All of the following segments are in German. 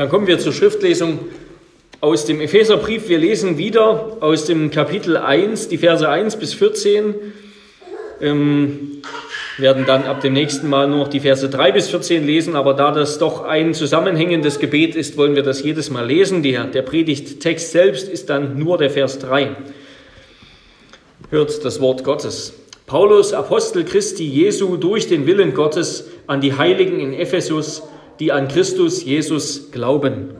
Dann kommen wir zur Schriftlesung aus dem Epheserbrief. Wir lesen wieder aus dem Kapitel 1, die Verse 1 bis 14. Ähm, werden dann ab dem nächsten Mal nur noch die Verse 3 bis 14 lesen, aber da das doch ein zusammenhängendes Gebet ist, wollen wir das jedes Mal lesen. Der, der Predigttext selbst ist dann nur der Vers 3. Hört das Wort Gottes. Paulus, Apostel Christi Jesu, durch den Willen Gottes an die Heiligen in Ephesus, die an Christus Jesus glauben.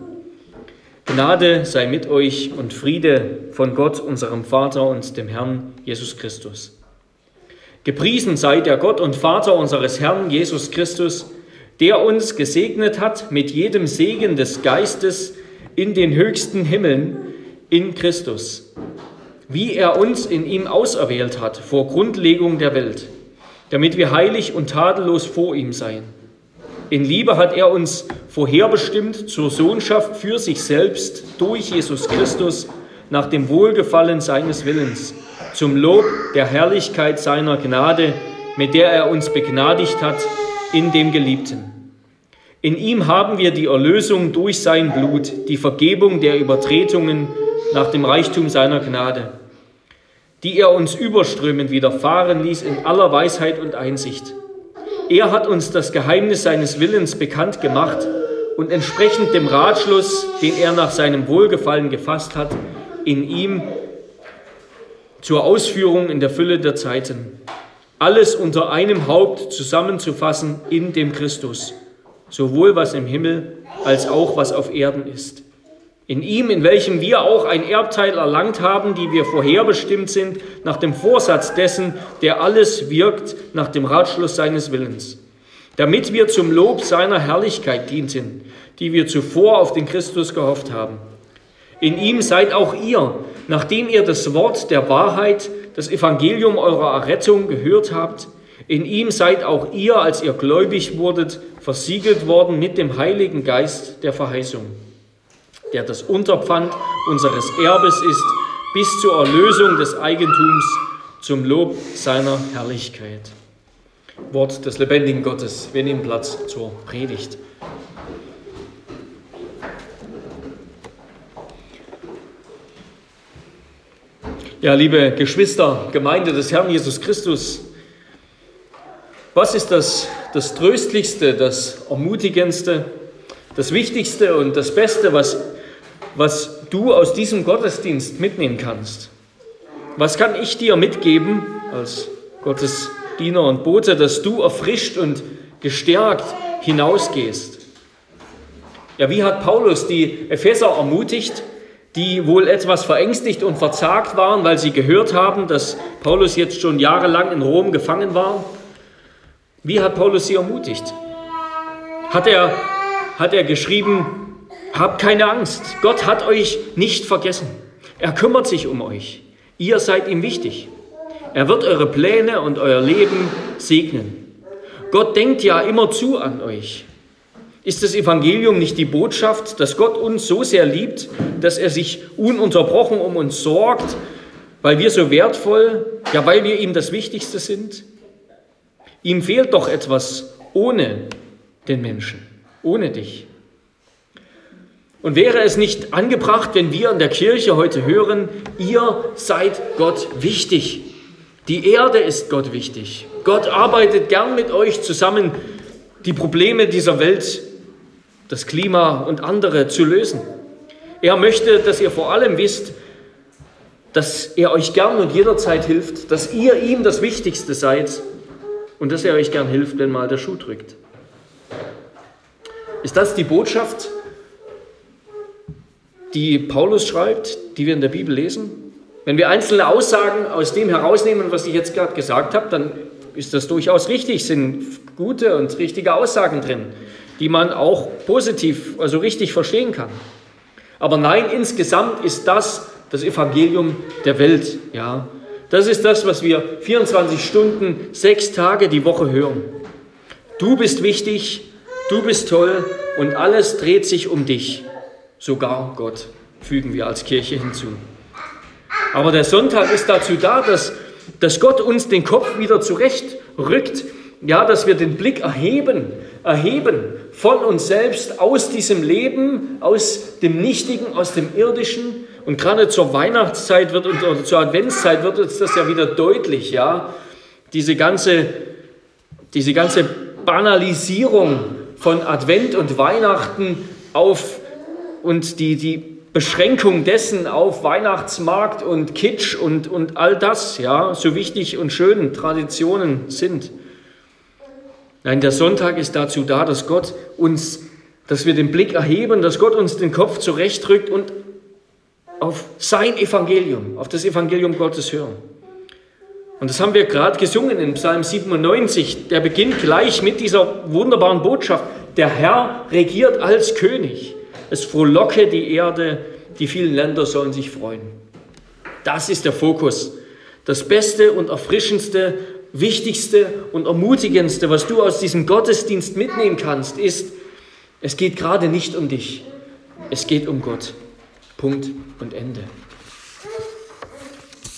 Gnade sei mit euch und Friede von Gott, unserem Vater und dem Herrn Jesus Christus. Gepriesen sei der Gott und Vater unseres Herrn Jesus Christus, der uns gesegnet hat mit jedem Segen des Geistes in den höchsten Himmeln in Christus, wie er uns in ihm auserwählt hat vor Grundlegung der Welt, damit wir heilig und tadellos vor ihm seien. In Liebe hat er uns vorherbestimmt zur Sohnschaft für sich selbst durch Jesus Christus nach dem Wohlgefallen seines Willens zum Lob der Herrlichkeit seiner Gnade, mit der er uns begnadigt hat in dem Geliebten. In ihm haben wir die Erlösung durch sein Blut, die Vergebung der Übertretungen nach dem Reichtum seiner Gnade, die er uns überströmend widerfahren ließ in aller Weisheit und Einsicht. Er hat uns das Geheimnis seines Willens bekannt gemacht und entsprechend dem Ratschluss, den er nach seinem Wohlgefallen gefasst hat, in ihm zur Ausführung in der Fülle der Zeiten. Alles unter einem Haupt zusammenzufassen in dem Christus, sowohl was im Himmel als auch was auf Erden ist. In ihm, in welchem wir auch ein Erbteil erlangt haben, die wir vorherbestimmt sind, nach dem Vorsatz dessen, der alles wirkt, nach dem Ratschluss seines Willens, damit wir zum Lob seiner Herrlichkeit dienten, die wir zuvor auf den Christus gehofft haben. In ihm seid auch ihr, nachdem ihr das Wort der Wahrheit, das Evangelium eurer Errettung gehört habt, in ihm seid auch ihr, als ihr gläubig wurdet, versiegelt worden mit dem Heiligen Geist der Verheißung, der das Unterpfand unseres Erbes ist, bis zur Erlösung des Eigentums zum Lob seiner Herrlichkeit. Wort des lebendigen Gottes. Wir nehmen Platz zur Predigt. Ja, liebe Geschwister, Gemeinde des Herrn Jesus Christus, was ist das, das Tröstlichste, das Ermutigendste, das Wichtigste und das Beste, was, was du aus diesem Gottesdienst mitnehmen kannst? Was kann ich dir mitgeben als Gottes Diener und Bote, dass du erfrischt und gestärkt hinausgehst? Ja, wie hat Paulus die Epheser ermutigt? die wohl etwas verängstigt und verzagt waren, weil sie gehört haben, dass Paulus jetzt schon jahrelang in Rom gefangen war. Wie hat Paulus sie ermutigt? Hat er, hat er geschrieben, habt keine Angst, Gott hat euch nicht vergessen. Er kümmert sich um euch. Ihr seid ihm wichtig. Er wird eure Pläne und euer Leben segnen. Gott denkt ja immer zu an euch. Ist das Evangelium nicht die Botschaft, dass Gott uns so sehr liebt, dass er sich ununterbrochen um uns sorgt, weil wir so wertvoll, ja weil wir ihm das Wichtigste sind? Ihm fehlt doch etwas ohne den Menschen, ohne dich. Und wäre es nicht angebracht, wenn wir in der Kirche heute hören, ihr seid Gott wichtig. Die Erde ist Gott wichtig. Gott arbeitet gern mit euch zusammen, die Probleme dieser Welt das Klima und andere zu lösen. Er möchte, dass ihr vor allem wisst, dass er euch gern und jederzeit hilft, dass ihr ihm das Wichtigste seid und dass er euch gern hilft, wenn mal der Schuh drückt. Ist das die Botschaft, die Paulus schreibt, die wir in der Bibel lesen? Wenn wir einzelne Aussagen aus dem herausnehmen, was ich jetzt gerade gesagt habe, dann ist das durchaus richtig, sind gute und richtige Aussagen drin die man auch positiv, also richtig verstehen kann. Aber nein, insgesamt ist das das Evangelium der Welt. Ja, das ist das, was wir 24 Stunden, sechs Tage die Woche hören. Du bist wichtig, du bist toll und alles dreht sich um dich. Sogar Gott, fügen wir als Kirche hinzu. Aber der Sonntag ist dazu da, dass, dass Gott uns den Kopf wieder zurecht rückt ja, dass wir den Blick erheben, erheben von uns selbst aus diesem Leben, aus dem Nichtigen, aus dem Irdischen. Und gerade zur Weihnachtszeit wird oder zur Adventszeit wird uns das ja wieder deutlich, ja. Diese ganze, diese ganze Banalisierung von Advent und Weihnachten auf und die, die Beschränkung dessen auf Weihnachtsmarkt und Kitsch und, und all das, ja, so wichtig und schön Traditionen sind. Nein, der Sonntag ist dazu da, dass Gott uns, dass wir den Blick erheben, dass Gott uns den Kopf zurechtrückt und auf sein Evangelium, auf das Evangelium Gottes hören. Und das haben wir gerade gesungen in Psalm 97. Der beginnt gleich mit dieser wunderbaren Botschaft. Der Herr regiert als König. Es frohlocke die Erde, die vielen Länder sollen sich freuen. Das ist der Fokus. Das Beste und Erfrischendste Wichtigste und Ermutigendste, was du aus diesem Gottesdienst mitnehmen kannst, ist, es geht gerade nicht um dich, es geht um Gott. Punkt und Ende.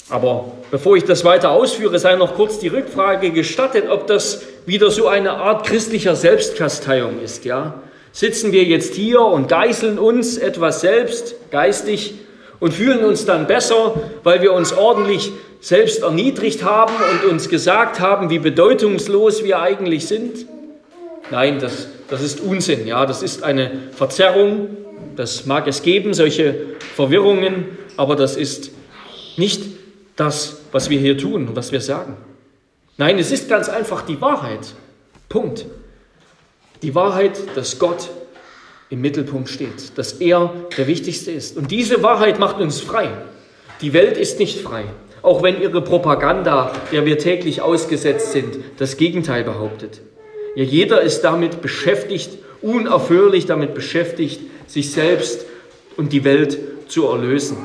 Aber bevor ich das weiter ausführe, sei noch kurz die Rückfrage gestattet, ob das wieder so eine Art christlicher Selbstkasteiung ist. Ja? Sitzen wir jetzt hier und geißeln uns etwas selbst geistig und fühlen uns dann besser, weil wir uns ordentlich selbst erniedrigt haben und uns gesagt haben, wie bedeutungslos wir eigentlich sind? Nein, das, das ist Unsinn. Ja, das ist eine Verzerrung. Das mag es geben, solche Verwirrungen, aber das ist nicht das, was wir hier tun und was wir sagen. Nein, es ist ganz einfach die Wahrheit. Punkt. Die Wahrheit, dass Gott im Mittelpunkt steht, dass er der Wichtigste ist. Und diese Wahrheit macht uns frei. Die Welt ist nicht frei, auch wenn ihre Propaganda, der wir täglich ausgesetzt sind, das Gegenteil behauptet. Ja, jeder ist damit beschäftigt, unaufhörlich damit beschäftigt, sich selbst und die Welt zu erlösen.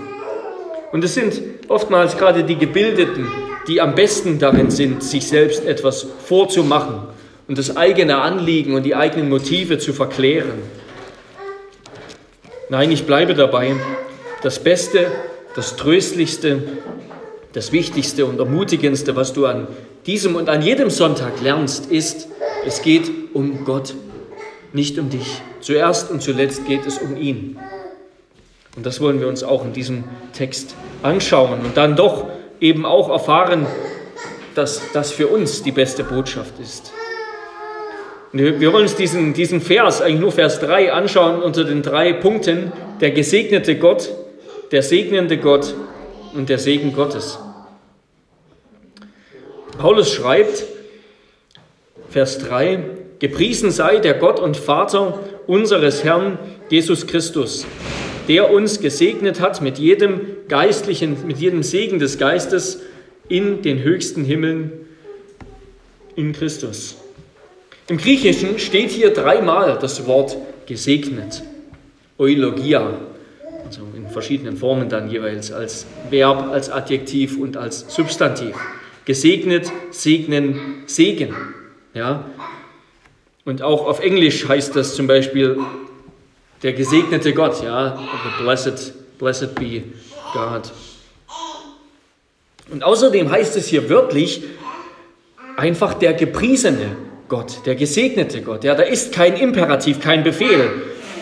Und es sind oftmals gerade die Gebildeten, die am besten darin sind, sich selbst etwas vorzumachen und das eigene Anliegen und die eigenen Motive zu verklären. Nein, ich bleibe dabei. Das Beste, das Tröstlichste, das Wichtigste und Ermutigendste, was du an diesem und an jedem Sonntag lernst, ist, es geht um Gott, nicht um dich. Zuerst und zuletzt geht es um ihn. Und das wollen wir uns auch in diesem Text anschauen und dann doch eben auch erfahren, dass das für uns die beste Botschaft ist. Wir wollen uns diesen, diesen Vers, eigentlich nur Vers 3, anschauen unter den drei Punkten. Der gesegnete Gott, der segnende Gott und der Segen Gottes. Paulus schreibt, Vers 3, Gepriesen sei der Gott und Vater unseres Herrn Jesus Christus, der uns gesegnet hat mit jedem geistlichen, mit jedem Segen des Geistes in den höchsten Himmeln in Christus. Im Griechischen steht hier dreimal das Wort gesegnet. Eulogia, also in verschiedenen Formen dann jeweils als Verb, als Adjektiv und als Substantiv. Gesegnet, segnen, Segen. Ja? Und auch auf Englisch heißt das zum Beispiel der gesegnete Gott, ja, blessed, blessed be God. Und außerdem heißt es hier wörtlich einfach der gepriesene Gott, der gesegnete Gott. Ja, da ist kein Imperativ, kein Befehl.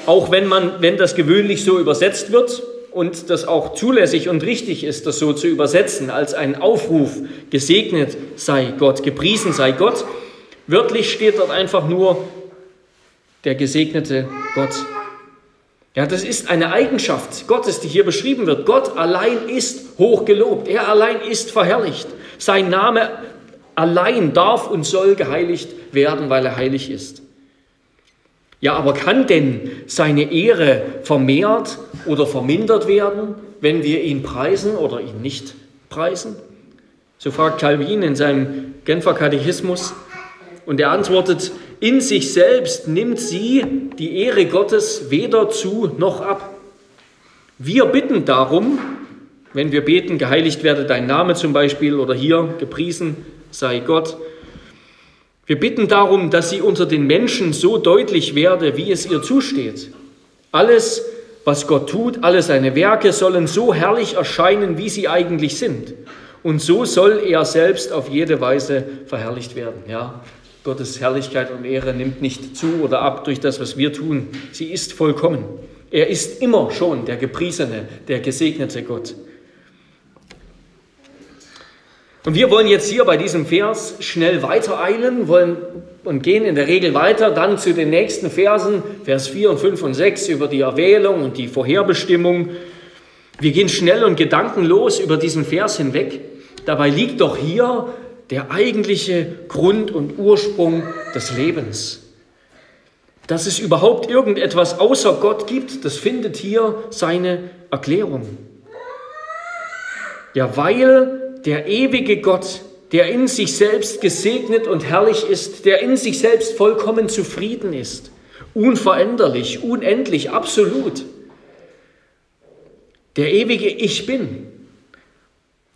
Auch wenn, man, wenn das gewöhnlich so übersetzt wird und das auch zulässig und richtig ist, das so zu übersetzen als ein Aufruf, gesegnet sei Gott, gepriesen sei Gott. Wörtlich steht dort einfach nur der gesegnete Gott. Ja, das ist eine Eigenschaft Gottes, die hier beschrieben wird. Gott allein ist hochgelobt. Er allein ist verherrlicht. Sein Name allein darf und soll geheiligt werden, weil er heilig ist. Ja, aber kann denn seine Ehre vermehrt oder vermindert werden, wenn wir ihn preisen oder ihn nicht preisen? So fragt Calvin in seinem Genfer Katechismus und er antwortet, in sich selbst nimmt sie die Ehre Gottes weder zu noch ab. Wir bitten darum, wenn wir beten, geheiligt werde dein Name zum Beispiel oder hier gepriesen sei Gott. Wir bitten darum, dass sie unter den Menschen so deutlich werde, wie es ihr zusteht. Alles, was Gott tut, alle seine Werke sollen so herrlich erscheinen, wie sie eigentlich sind. Und so soll er selbst auf jede Weise verherrlicht werden. Ja, Gottes Herrlichkeit und Ehre nimmt nicht zu oder ab durch das, was wir tun. Sie ist vollkommen. Er ist immer schon der gepriesene, der gesegnete Gott. Und wir wollen jetzt hier bei diesem Vers schnell weitereilen wollen und gehen in der Regel weiter dann zu den nächsten Versen, Vers 4 und 5 und 6 über die Erwählung und die Vorherbestimmung. Wir gehen schnell und gedankenlos über diesen Vers hinweg. Dabei liegt doch hier der eigentliche Grund und Ursprung des Lebens. Dass es überhaupt irgendetwas außer Gott gibt, das findet hier seine Erklärung. Ja, weil der ewige Gott, der in sich selbst gesegnet und herrlich ist, der in sich selbst vollkommen zufrieden ist, unveränderlich, unendlich, absolut. Der ewige Ich bin,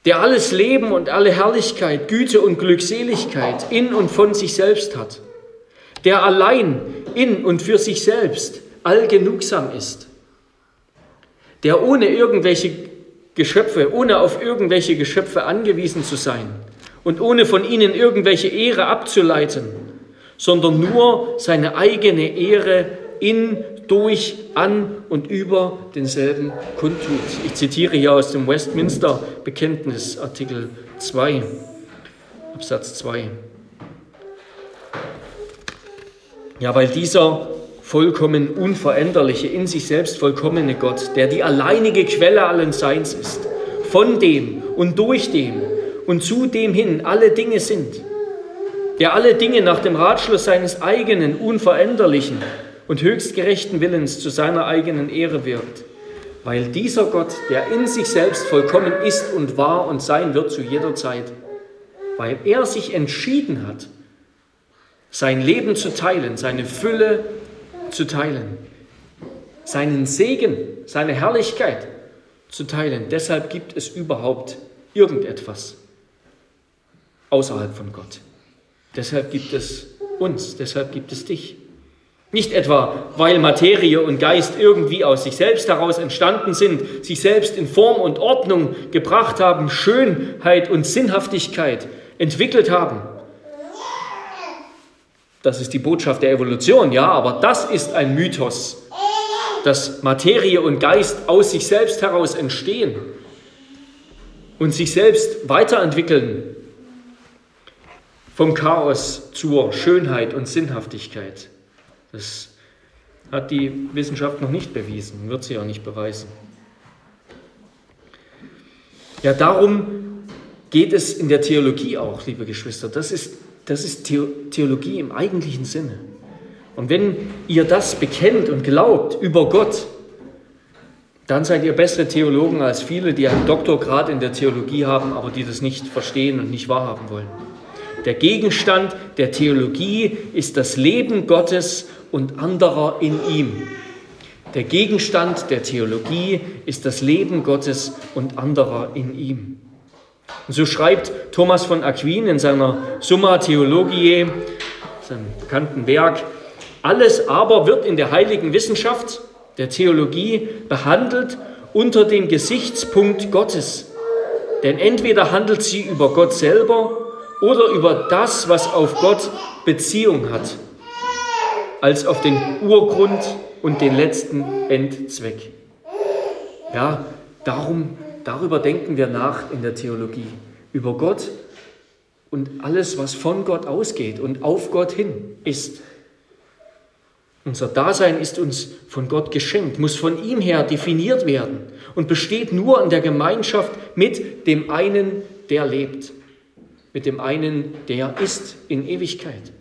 der alles Leben und alle Herrlichkeit, Güte und Glückseligkeit in und von sich selbst hat, der allein in und für sich selbst allgenugsam ist, der ohne irgendwelche Geschöpfe, ohne auf irgendwelche Geschöpfe angewiesen zu sein und ohne von ihnen irgendwelche Ehre abzuleiten, sondern nur seine eigene Ehre in, durch, an und über denselben kundtut. Ich zitiere hier aus dem Westminster Bekenntnis, Artikel 2, Absatz 2. Ja, weil dieser vollkommen unveränderliche, in sich selbst vollkommene Gott, der die alleinige Quelle allen Seins ist, von dem und durch dem und zu dem hin alle Dinge sind, der alle Dinge nach dem Ratschluss seines eigenen, unveränderlichen und höchst gerechten Willens zu seiner eigenen Ehre wirkt, weil dieser Gott, der in sich selbst vollkommen ist und war und sein wird zu jeder Zeit, weil er sich entschieden hat, sein Leben zu teilen, seine Fülle zu teilen, seinen Segen, seine Herrlichkeit zu teilen. Deshalb gibt es überhaupt irgendetwas außerhalb von Gott. Deshalb gibt es uns, deshalb gibt es dich. Nicht etwa, weil Materie und Geist irgendwie aus sich selbst heraus entstanden sind, sich selbst in Form und Ordnung gebracht haben, Schönheit und Sinnhaftigkeit entwickelt haben, das ist die Botschaft der Evolution, ja, aber das ist ein Mythos, dass Materie und Geist aus sich selbst heraus entstehen und sich selbst weiterentwickeln vom Chaos zur Schönheit und Sinnhaftigkeit. Das hat die Wissenschaft noch nicht bewiesen, wird sie auch nicht beweisen. Ja, darum geht es in der Theologie auch, liebe Geschwister. Das ist das ist Theologie im eigentlichen Sinne. Und wenn ihr das bekennt und glaubt über Gott, dann seid ihr bessere Theologen als viele, die einen Doktorgrad in der Theologie haben, aber die das nicht verstehen und nicht wahrhaben wollen. Der Gegenstand der Theologie ist das Leben Gottes und anderer in ihm. Der Gegenstand der Theologie ist das Leben Gottes und anderer in ihm. Und so schreibt Thomas von Aquin in seiner Summa Theologiae, seinem bekannten Werk, alles aber wird in der heiligen Wissenschaft, der Theologie, behandelt unter dem Gesichtspunkt Gottes. Denn entweder handelt sie über Gott selber oder über das, was auf Gott Beziehung hat, als auf den Urgrund und den letzten Endzweck. Ja, darum Darüber denken wir nach in der Theologie. Über Gott und alles, was von Gott ausgeht und auf Gott hin ist. Unser Dasein ist uns von Gott geschenkt, muss von ihm her definiert werden und besteht nur in der Gemeinschaft mit dem einen, der lebt, mit dem einen, der ist in Ewigkeit.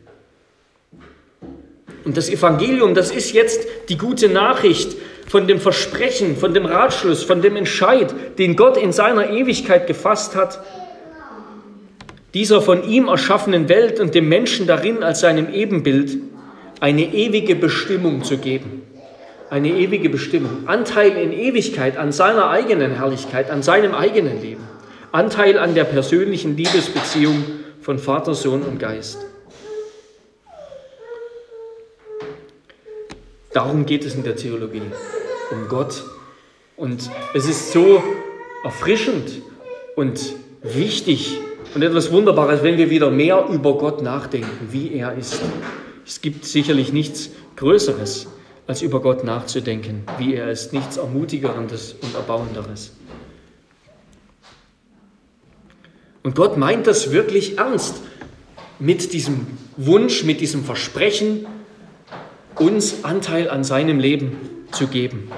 Und das Evangelium, das ist jetzt die gute Nachricht von dem Versprechen, von dem Ratschluss, von dem Entscheid, den Gott in seiner Ewigkeit gefasst hat, dieser von ihm erschaffenen Welt und dem Menschen darin als seinem Ebenbild eine ewige Bestimmung zu geben. Eine ewige Bestimmung. Anteil in Ewigkeit an seiner eigenen Herrlichkeit, an seinem eigenen Leben. Anteil an der persönlichen Liebesbeziehung von Vater, Sohn und Geist. Darum geht es in der Theologie um Gott. Und es ist so erfrischend und wichtig und etwas Wunderbares, wenn wir wieder mehr über Gott nachdenken, wie er ist. Es gibt sicherlich nichts Größeres, als über Gott nachzudenken, wie er ist, nichts Ermutigerendes und Erbauenderes. Und Gott meint das wirklich ernst mit diesem Wunsch, mit diesem Versprechen, uns Anteil an seinem Leben zu geben.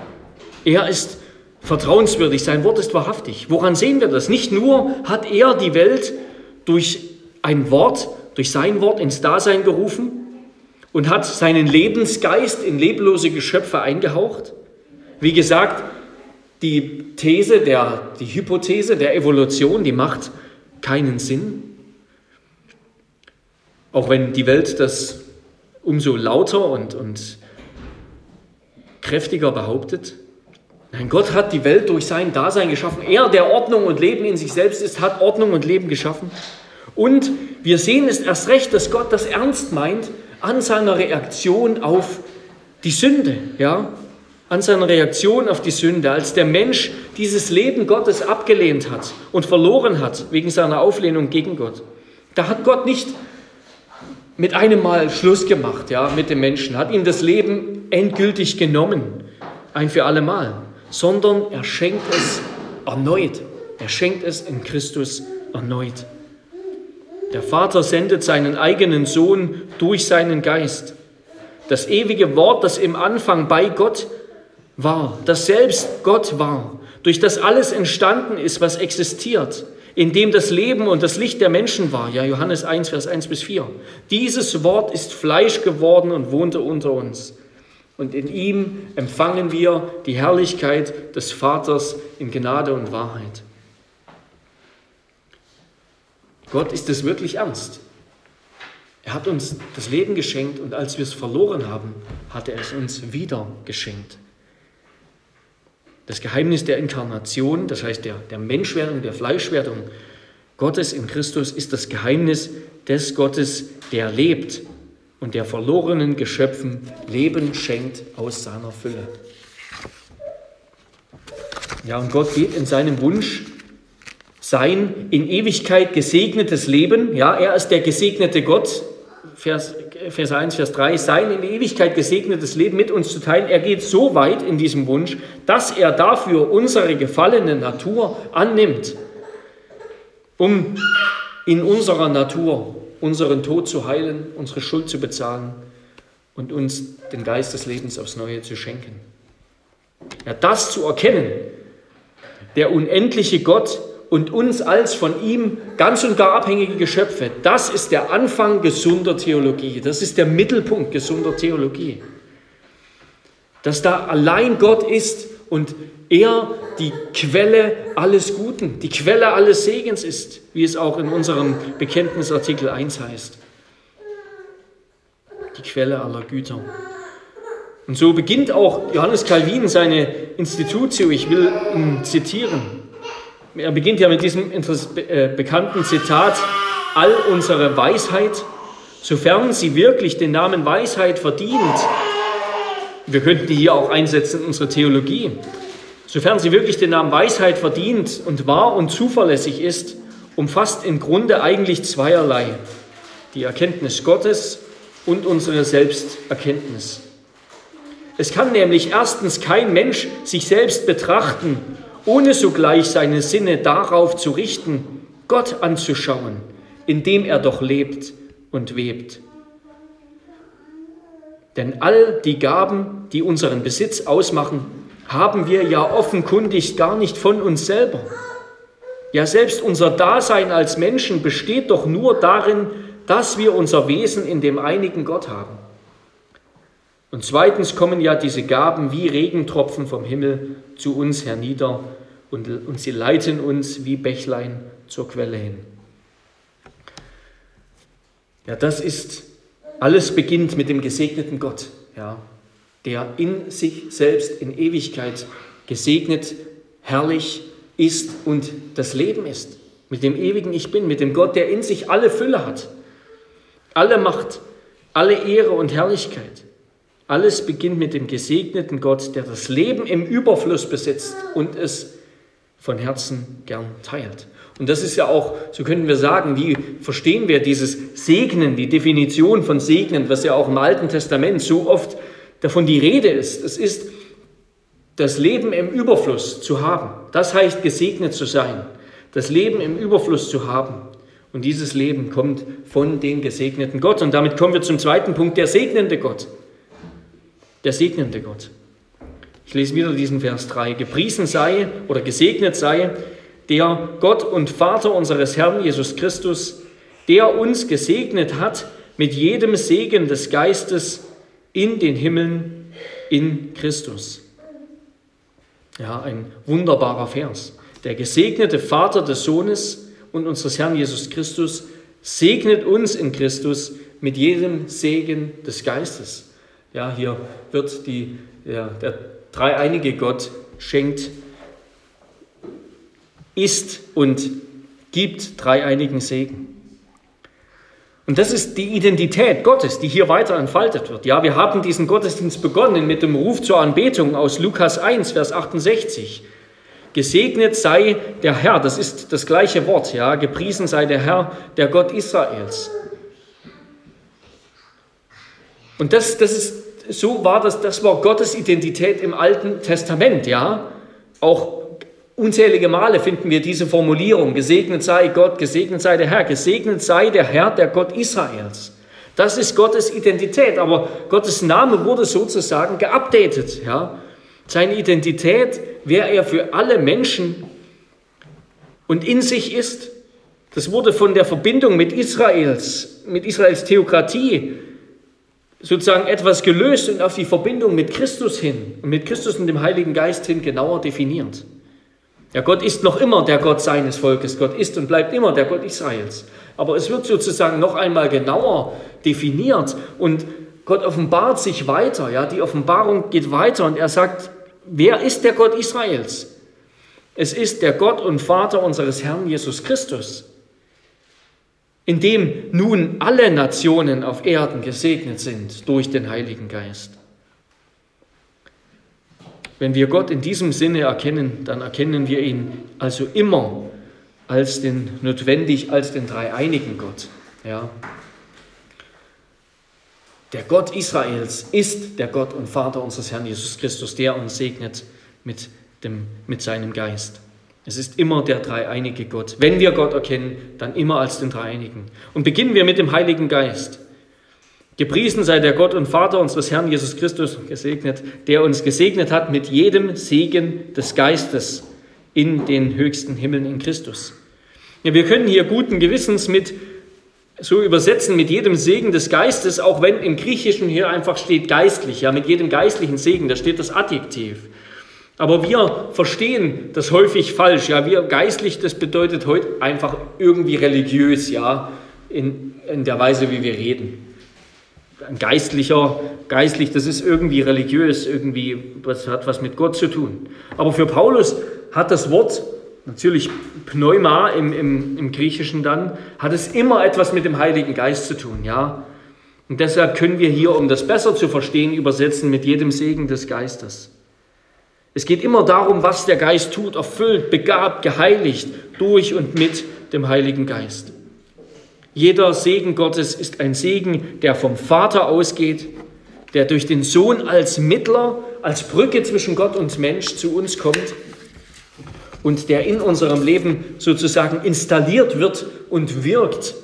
Er ist vertrauenswürdig, sein Wort ist wahrhaftig. Woran sehen wir das? Nicht nur hat er die Welt durch ein Wort, durch sein Wort ins Dasein gerufen und hat seinen Lebensgeist in leblose Geschöpfe eingehaucht. Wie gesagt, die These, der, die Hypothese der Evolution, die macht keinen Sinn. Auch wenn die Welt das umso lauter und, und kräftiger behauptet. Nein, Gott hat die Welt durch sein Dasein geschaffen. Er, der Ordnung und Leben in sich selbst ist, hat Ordnung und Leben geschaffen. Und wir sehen es erst recht, dass Gott das ernst meint an seiner Reaktion auf die Sünde, ja, an seiner Reaktion auf die Sünde, als der Mensch dieses Leben Gottes abgelehnt hat und verloren hat wegen seiner Auflehnung gegen Gott. Da hat Gott nicht mit einem Mal Schluss gemacht, ja, mit dem Menschen, hat ihm das Leben endgültig genommen, ein für alle Mal, sondern er schenkt es erneut. Er schenkt es in Christus erneut. Der Vater sendet seinen eigenen Sohn durch seinen Geist. Das ewige Wort, das im Anfang bei Gott war, das selbst Gott war, durch das alles entstanden ist, was existiert, in dem das Leben und das Licht der Menschen war. Ja, Johannes 1, Vers 1 bis 4. Dieses Wort ist Fleisch geworden und wohnte unter uns. Und in ihm empfangen wir die Herrlichkeit des Vaters in Gnade und Wahrheit. Gott ist es wirklich ernst. Er hat uns das Leben geschenkt und als wir es verloren haben, hat er es uns wieder geschenkt. Das Geheimnis der Inkarnation, das heißt der, der Menschwerdung, der Fleischwerdung Gottes in Christus, ist das Geheimnis des Gottes, der lebt und der verlorenen Geschöpfen Leben schenkt aus seiner Fülle. Ja, und Gott geht in seinem Wunsch sein in Ewigkeit gesegnetes Leben, ja, er ist der gesegnete Gott, Vers, Vers 1, Vers 3, sein in Ewigkeit gesegnetes Leben mit uns zu teilen. Er geht so weit in diesem Wunsch, dass er dafür unsere gefallene Natur annimmt, um in unserer Natur unseren Tod zu heilen, unsere Schuld zu bezahlen und uns den Geist des Lebens aufs Neue zu schenken. Ja, das zu erkennen, der unendliche Gott und uns als von ihm ganz und gar abhängige Geschöpfe. Das ist der Anfang gesunder Theologie. Das ist der Mittelpunkt gesunder Theologie. Dass da allein Gott ist und er die Quelle alles Guten, die Quelle alles Segens ist, wie es auch in unserem Bekenntnisartikel 1 heißt. Die Quelle aller Güter. Und so beginnt auch Johannes Calvin seine Institutio, ich will ihn zitieren. Er beginnt ja mit diesem äh, bekannten Zitat, all unsere Weisheit, sofern sie wirklich den Namen Weisheit verdient, wir könnten die hier auch einsetzen in unsere Theologie, sofern sie wirklich den Namen Weisheit verdient und wahr und zuverlässig ist, umfasst im Grunde eigentlich zweierlei, die Erkenntnis Gottes und unsere Selbsterkenntnis. Es kann nämlich erstens kein Mensch sich selbst betrachten ohne sogleich seine Sinne darauf zu richten, Gott anzuschauen, in dem er doch lebt und webt. Denn all die Gaben, die unseren Besitz ausmachen, haben wir ja offenkundig gar nicht von uns selber. Ja, selbst unser Dasein als Menschen besteht doch nur darin, dass wir unser Wesen in dem einigen Gott haben. Und zweitens kommen ja diese Gaben wie Regentropfen vom Himmel zu uns hernieder und, und sie leiten uns wie Bächlein zur Quelle hin. Ja, das ist, alles beginnt mit dem gesegneten Gott, ja, der in sich selbst in Ewigkeit gesegnet, herrlich ist und das Leben ist. Mit dem ewigen Ich Bin, mit dem Gott, der in sich alle Fülle hat, alle Macht, alle Ehre und Herrlichkeit. Alles beginnt mit dem gesegneten Gott, der das Leben im Überfluss besitzt und es von Herzen gern teilt. Und das ist ja auch, so könnten wir sagen, wie verstehen wir dieses Segnen, die Definition von Segnen, was ja auch im Alten Testament so oft davon die Rede ist. Es ist das Leben im Überfluss zu haben. Das heißt, gesegnet zu sein. Das Leben im Überfluss zu haben. Und dieses Leben kommt von dem gesegneten Gott. Und damit kommen wir zum zweiten Punkt, der segnende Gott. Der segnende Gott. Ich lese wieder diesen Vers 3. Gepriesen sei oder gesegnet sei der Gott und Vater unseres Herrn Jesus Christus, der uns gesegnet hat mit jedem Segen des Geistes in den Himmeln in Christus. Ja, ein wunderbarer Vers. Der gesegnete Vater des Sohnes und unseres Herrn Jesus Christus segnet uns in Christus mit jedem Segen des Geistes. Ja, hier wird die, ja, der dreieinige Gott schenkt, ist und gibt dreieinigen Segen. Und das ist die Identität Gottes, die hier weiter entfaltet wird. Ja, wir haben diesen Gottesdienst begonnen mit dem Ruf zur Anbetung aus Lukas 1, Vers 68. Gesegnet sei der Herr, das ist das gleiche Wort, ja, gepriesen sei der Herr, der Gott Israels. Und das, das ist so war das, das war Gottes Identität im Alten Testament, ja. Auch unzählige Male finden wir diese Formulierung, gesegnet sei Gott, gesegnet sei der Herr, gesegnet sei der Herr, der Gott Israels. Das ist Gottes Identität, aber Gottes Name wurde sozusagen geupdatet, ja. Seine Identität, wer er für alle Menschen und in sich ist, das wurde von der Verbindung mit Israels, mit Israels Theokratie sozusagen etwas gelöst und auf die Verbindung mit Christus hin und mit Christus und dem Heiligen Geist hin genauer definiert. Ja, Gott ist noch immer der Gott seines Volkes. Gott ist und bleibt immer der Gott Israels. Aber es wird sozusagen noch einmal genauer definiert und Gott offenbart sich weiter. Ja, die Offenbarung geht weiter und er sagt, wer ist der Gott Israels? Es ist der Gott und Vater unseres Herrn Jesus Christus in dem nun alle Nationen auf Erden gesegnet sind durch den Heiligen Geist. Wenn wir Gott in diesem Sinne erkennen, dann erkennen wir ihn also immer als den notwendig als den dreieinigen Gott. Ja. Der Gott Israels ist der Gott und Vater unseres Herrn Jesus Christus, der uns segnet mit, dem, mit seinem Geist. Es ist immer der dreieinige Gott. Wenn wir Gott erkennen, dann immer als den dreieinigen. Und beginnen wir mit dem Heiligen Geist. Gepriesen sei der Gott und Vater unseres Herrn Jesus Christus, gesegnet, der uns gesegnet hat mit jedem Segen des Geistes in den höchsten Himmeln in Christus. Ja, wir können hier guten Gewissens mit so übersetzen mit jedem Segen des Geistes, auch wenn im Griechischen hier einfach steht geistlich, ja, mit jedem geistlichen Segen, da steht das Adjektiv. Aber wir verstehen das häufig falsch. Ja, wir geistlich, das bedeutet heute einfach irgendwie religiös, ja, in, in der Weise, wie wir reden. Ein geistlicher, geistlich, das ist irgendwie religiös, irgendwie, das hat was mit Gott zu tun. Aber für Paulus hat das Wort, natürlich Pneuma im, im, im Griechischen dann, hat es immer etwas mit dem Heiligen Geist zu tun, ja. Und deshalb können wir hier, um das besser zu verstehen, übersetzen mit jedem Segen des Geistes. Es geht immer darum, was der Geist tut, erfüllt, begabt, geheiligt durch und mit dem Heiligen Geist. Jeder Segen Gottes ist ein Segen, der vom Vater ausgeht, der durch den Sohn als Mittler, als Brücke zwischen Gott und Mensch zu uns kommt und der in unserem Leben sozusagen installiert wird und wirkt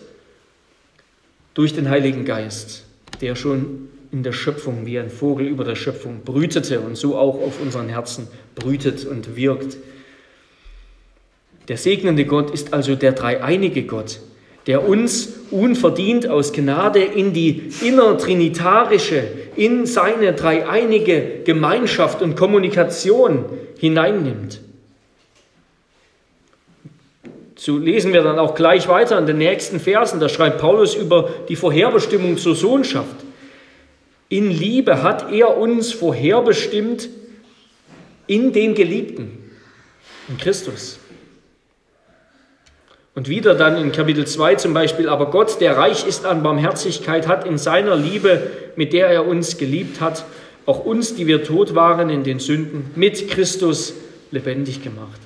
durch den Heiligen Geist, der schon in der Schöpfung, wie ein Vogel über der Schöpfung brütete und so auch auf unseren Herzen brütet und wirkt. Der segnende Gott ist also der dreieinige Gott, der uns unverdient aus Gnade in die innertrinitarische, in seine dreieinige Gemeinschaft und Kommunikation hineinnimmt. So lesen wir dann auch gleich weiter in den nächsten Versen. Da schreibt Paulus über die Vorherbestimmung zur Sohnschaft. In Liebe hat er uns vorherbestimmt in dem Geliebten, in Christus. Und wieder dann in Kapitel 2 zum Beispiel, aber Gott, der reich ist an Barmherzigkeit, hat in seiner Liebe, mit der er uns geliebt hat, auch uns, die wir tot waren in den Sünden, mit Christus lebendig gemacht.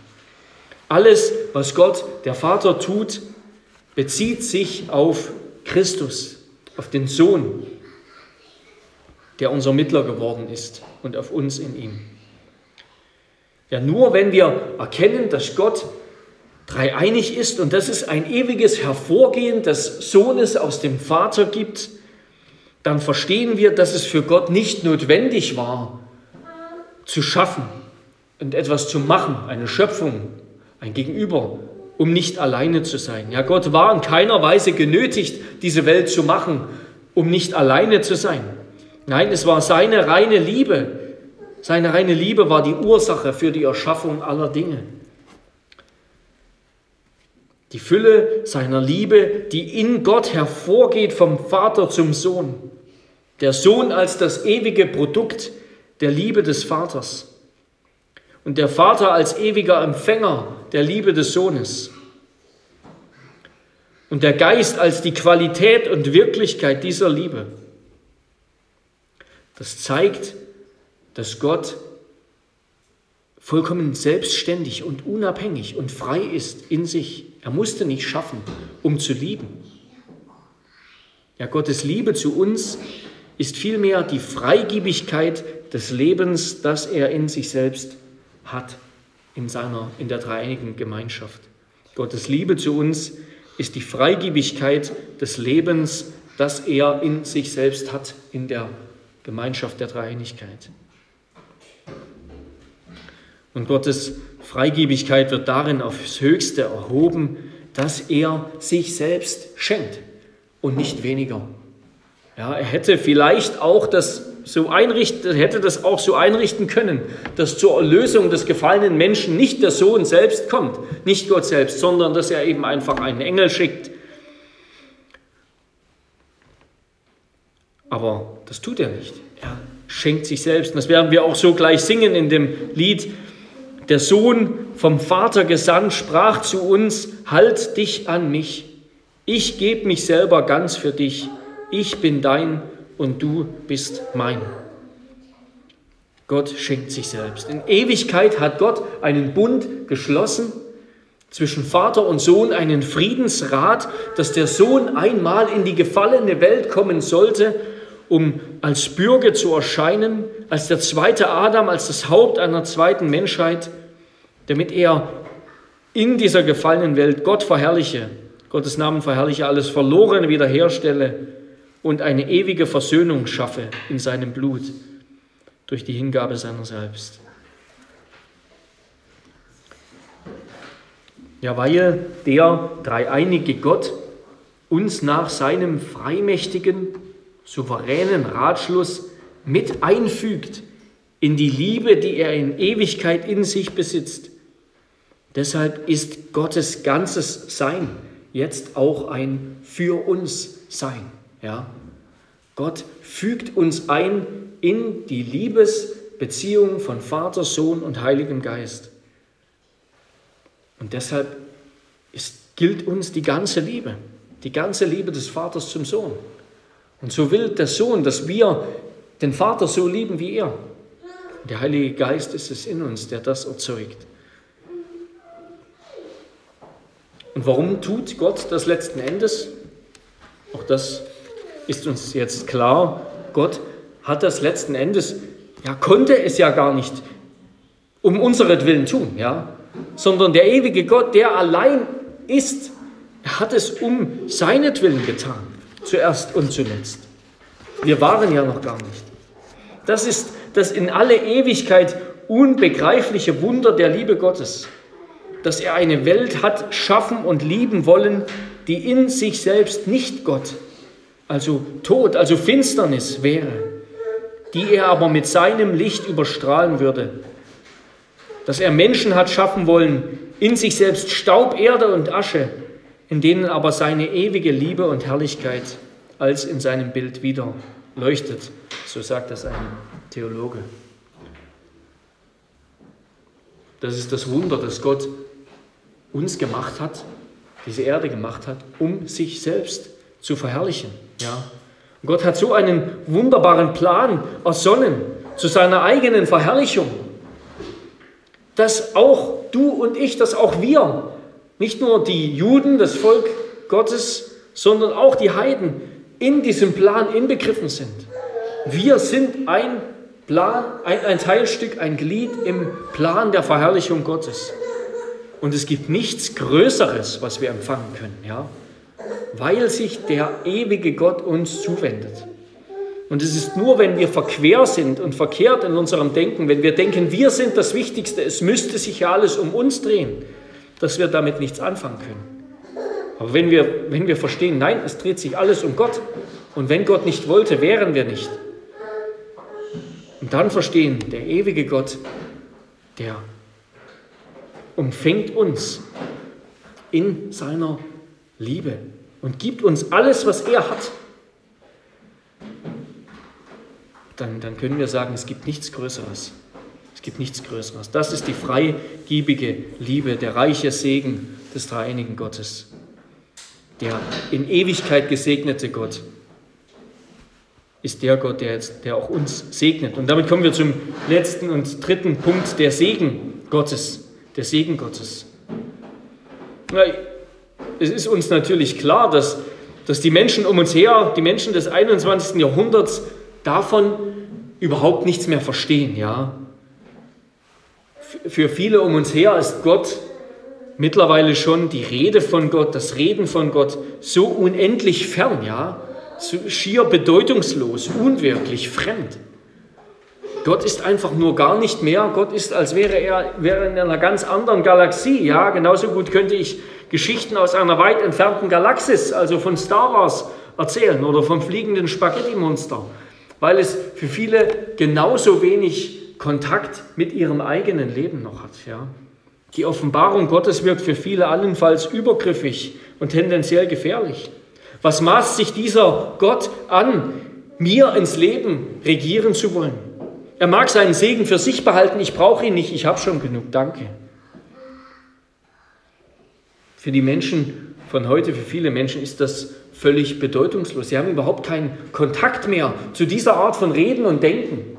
Alles, was Gott, der Vater, tut, bezieht sich auf Christus, auf den Sohn, der unser Mittler geworden ist und auf uns in ihm. Ja, nur wenn wir erkennen, dass Gott dreieinig ist und dass es ein ewiges Hervorgehen des Sohnes aus dem Vater gibt, dann verstehen wir, dass es für Gott nicht notwendig war, zu schaffen und etwas zu machen, eine Schöpfung, ein Gegenüber, um nicht alleine zu sein. Ja, Gott war in keiner Weise genötigt, diese Welt zu machen, um nicht alleine zu sein. Nein, es war seine reine Liebe. Seine reine Liebe war die Ursache für die Erschaffung aller Dinge. Die Fülle seiner Liebe, die in Gott hervorgeht vom Vater zum Sohn. Der Sohn als das ewige Produkt der Liebe des Vaters. Und der Vater als ewiger Empfänger der Liebe des Sohnes. Und der Geist als die Qualität und Wirklichkeit dieser Liebe. Das zeigt, dass Gott vollkommen selbstständig und unabhängig und frei ist in sich. Er musste nicht schaffen, um zu lieben. Ja, Gottes Liebe zu uns ist vielmehr die Freigiebigkeit des Lebens, das er in sich selbst hat, in, seiner, in der dreieinigen Gemeinschaft. Gottes Liebe zu uns ist die Freigiebigkeit des Lebens, das er in sich selbst hat, in der Gemeinschaft der Dreieinigkeit. Und Gottes Freigiebigkeit wird darin aufs Höchste erhoben, dass er sich selbst schenkt und nicht weniger. Ja, er hätte vielleicht auch das so einrichten, hätte das auch so einrichten können, dass zur Erlösung des gefallenen Menschen nicht der Sohn selbst kommt, nicht Gott selbst, sondern dass er eben einfach einen Engel schickt. Aber das tut er nicht. Er schenkt sich selbst. Und das werden wir auch so gleich singen in dem Lied der Sohn vom Vater gesandt sprach zu uns, halt dich an mich, ich gebe mich selber ganz für dich, ich bin dein und du bist mein. Gott schenkt sich selbst. In Ewigkeit hat Gott einen Bund geschlossen zwischen Vater und Sohn, einen Friedensrat, dass der Sohn einmal in die gefallene Welt kommen sollte, um als Bürger zu erscheinen, als der zweite Adam, als das Haupt einer zweiten Menschheit damit er in dieser gefallenen Welt Gott verherrliche, Gottes Namen verherrliche, alles Verlorene wiederherstelle und eine ewige Versöhnung schaffe in seinem Blut durch die Hingabe seiner selbst. Ja, weil der dreieinige Gott uns nach seinem freimächtigen, souveränen Ratschluss mit einfügt in die Liebe, die er in Ewigkeit in sich besitzt Deshalb ist Gottes ganzes Sein jetzt auch ein für uns Sein. Ja? Gott fügt uns ein in die Liebesbeziehung von Vater, Sohn und Heiligem Geist. Und deshalb ist, gilt uns die ganze Liebe, die ganze Liebe des Vaters zum Sohn. Und so will der Sohn, dass wir den Vater so lieben wie er. Der Heilige Geist ist es in uns, der das erzeugt. Und warum tut Gott das letzten Endes? Auch das ist uns jetzt klar. Gott hat das letzten Endes, ja, konnte es ja gar nicht um unseretwillen tun, ja, sondern der ewige Gott, der allein ist, er hat es um seinetwillen getan, zuerst und zuletzt. Wir waren ja noch gar nicht. Das ist das in alle Ewigkeit unbegreifliche Wunder der Liebe Gottes dass er eine Welt hat schaffen und lieben wollen, die in sich selbst nicht Gott, also Tod, also Finsternis wäre, die er aber mit seinem Licht überstrahlen würde. Dass er Menschen hat schaffen wollen, in sich selbst Staub, Erde und Asche, in denen aber seine ewige Liebe und Herrlichkeit als in seinem Bild wieder leuchtet. So sagt das ein Theologe. Das ist das Wunder, dass Gott uns gemacht hat, diese Erde gemacht hat, um sich selbst zu verherrlichen. Ja. Gott hat so einen wunderbaren Plan ersonnen zu seiner eigenen Verherrlichung. dass auch du und ich, dass auch wir, nicht nur die Juden, das Volk Gottes, sondern auch die Heiden in diesem Plan inbegriffen sind. Wir sind ein Plan, ein, ein Teilstück, ein Glied im Plan der Verherrlichung Gottes. Und es gibt nichts Größeres, was wir empfangen können, ja? weil sich der ewige Gott uns zuwendet. Und es ist nur, wenn wir verquer sind und verkehrt in unserem Denken, wenn wir denken, wir sind das Wichtigste, es müsste sich ja alles um uns drehen, dass wir damit nichts anfangen können. Aber wenn wir, wenn wir verstehen, nein, es dreht sich alles um Gott und wenn Gott nicht wollte, wären wir nicht. Und dann verstehen, der ewige Gott, der umfängt uns in seiner Liebe und gibt uns alles, was er hat. Dann, dann können wir sagen, es gibt nichts Größeres. Es gibt nichts Größeres. Das ist die freigiebige Liebe, der reiche Segen des dreieinigen Gottes. Der in Ewigkeit gesegnete Gott ist der Gott, der, jetzt, der auch uns segnet. Und damit kommen wir zum letzten und dritten Punkt, der Segen Gottes. Der Segen Gottes. Es ist uns natürlich klar, dass, dass die Menschen um uns her, die Menschen des 21. Jahrhunderts, davon überhaupt nichts mehr verstehen. Ja? Für viele um uns her ist Gott mittlerweile schon die Rede von Gott, das Reden von Gott so unendlich fern, ja, schier bedeutungslos, unwirklich, fremd. Gott ist einfach nur gar nicht mehr. Gott ist, als wäre er wäre in einer ganz anderen Galaxie. Ja, genauso gut könnte ich Geschichten aus einer weit entfernten Galaxis, also von Star Wars, erzählen oder vom fliegenden Spaghetti-Monster, weil es für viele genauso wenig Kontakt mit ihrem eigenen Leben noch hat. Ja. Die Offenbarung Gottes wirkt für viele allenfalls übergriffig und tendenziell gefährlich. Was maßt sich dieser Gott an, mir ins Leben regieren zu wollen? Er mag seinen Segen für sich behalten, ich brauche ihn nicht, ich habe schon genug, danke. Für die Menschen von heute, für viele Menschen ist das völlig bedeutungslos. Sie haben überhaupt keinen Kontakt mehr zu dieser Art von Reden und Denken.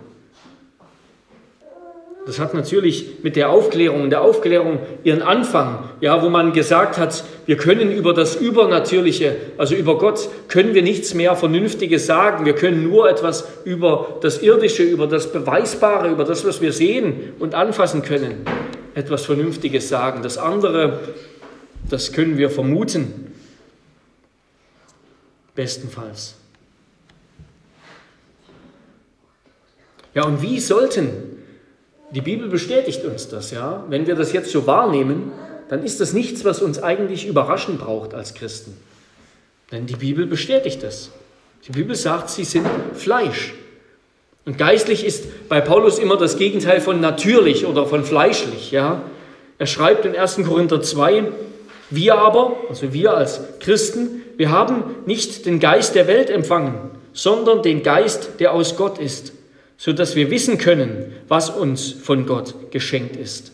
Das hat natürlich mit der Aufklärung, der Aufklärung ihren Anfang, ja, wo man gesagt hat, wir können über das Übernatürliche, also über Gott, können wir nichts mehr Vernünftiges sagen. Wir können nur etwas über das Irdische, über das Beweisbare, über das, was wir sehen und anfassen können, etwas Vernünftiges sagen. Das andere, das können wir vermuten, bestenfalls. Ja, und wie sollten die Bibel bestätigt uns das, ja. Wenn wir das jetzt so wahrnehmen, dann ist das nichts, was uns eigentlich überraschen braucht als Christen. Denn die Bibel bestätigt das. Die Bibel sagt, sie sind Fleisch. Und geistlich ist bei Paulus immer das Gegenteil von natürlich oder von fleischlich, ja. Er schreibt in 1. Korinther 2, wir aber, also wir als Christen, wir haben nicht den Geist der Welt empfangen, sondern den Geist, der aus Gott ist so dass wir wissen können, was uns von Gott geschenkt ist.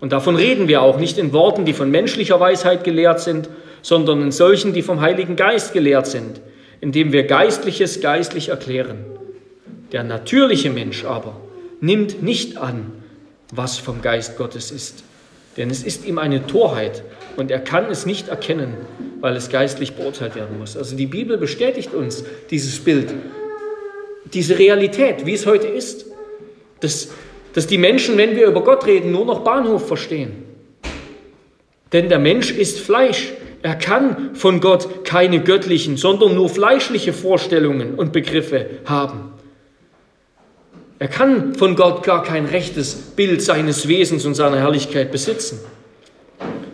Und davon reden wir auch nicht in Worten, die von menschlicher Weisheit gelehrt sind, sondern in solchen, die vom Heiligen Geist gelehrt sind, indem wir Geistliches geistlich erklären. Der natürliche Mensch aber nimmt nicht an, was vom Geist Gottes ist, denn es ist ihm eine Torheit und er kann es nicht erkennen, weil es geistlich beurteilt werden muss. Also die Bibel bestätigt uns dieses Bild diese Realität, wie es heute ist. Dass, dass die Menschen, wenn wir über Gott reden, nur noch Bahnhof verstehen. Denn der Mensch ist Fleisch. Er kann von Gott keine göttlichen, sondern nur fleischliche Vorstellungen und Begriffe haben. Er kann von Gott gar kein rechtes Bild seines Wesens und seiner Herrlichkeit besitzen.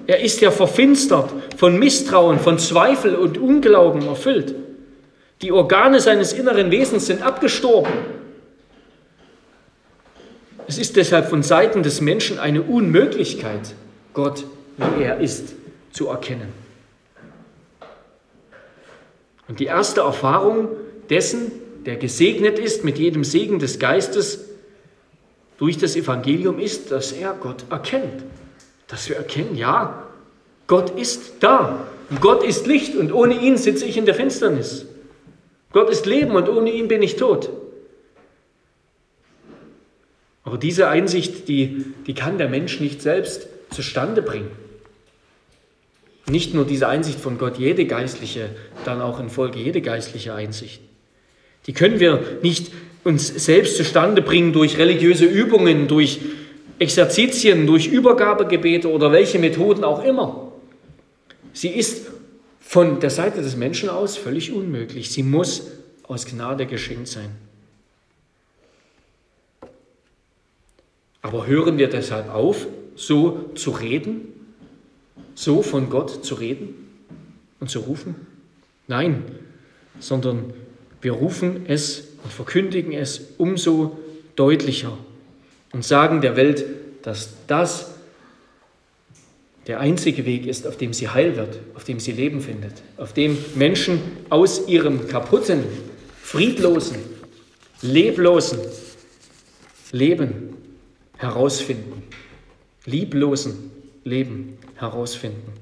Er ist ja verfinstert, von Misstrauen, von Zweifel und Unglauben erfüllt. Die Organe seines inneren Wesens sind abgestorben. Es ist deshalb von Seiten des Menschen eine Unmöglichkeit, Gott, wie er ist, zu erkennen. Und die erste Erfahrung dessen, der gesegnet ist mit jedem Segen des Geistes durch das Evangelium, ist, dass er Gott erkennt. Dass wir erkennen, ja, Gott ist da. Und Gott ist Licht und ohne ihn sitze ich in der Finsternis. Gott ist Leben und ohne ihn bin ich tot. Aber diese Einsicht, die, die kann der Mensch nicht selbst zustande bringen. Nicht nur diese Einsicht von Gott, jede geistliche, dann auch in Folge jede geistliche Einsicht. Die können wir nicht uns selbst zustande bringen durch religiöse Übungen, durch Exerzitien, durch Übergabegebete oder welche Methoden auch immer. Sie ist von der Seite des Menschen aus völlig unmöglich. Sie muss aus Gnade geschenkt sein. Aber hören wir deshalb auf, so zu reden, so von Gott zu reden und zu rufen? Nein, sondern wir rufen es und verkündigen es umso deutlicher und sagen der Welt, dass das der einzige Weg ist, auf dem sie heil wird, auf dem sie Leben findet, auf dem Menschen aus ihrem kaputten, friedlosen, leblosen Leben herausfinden, lieblosen Leben herausfinden.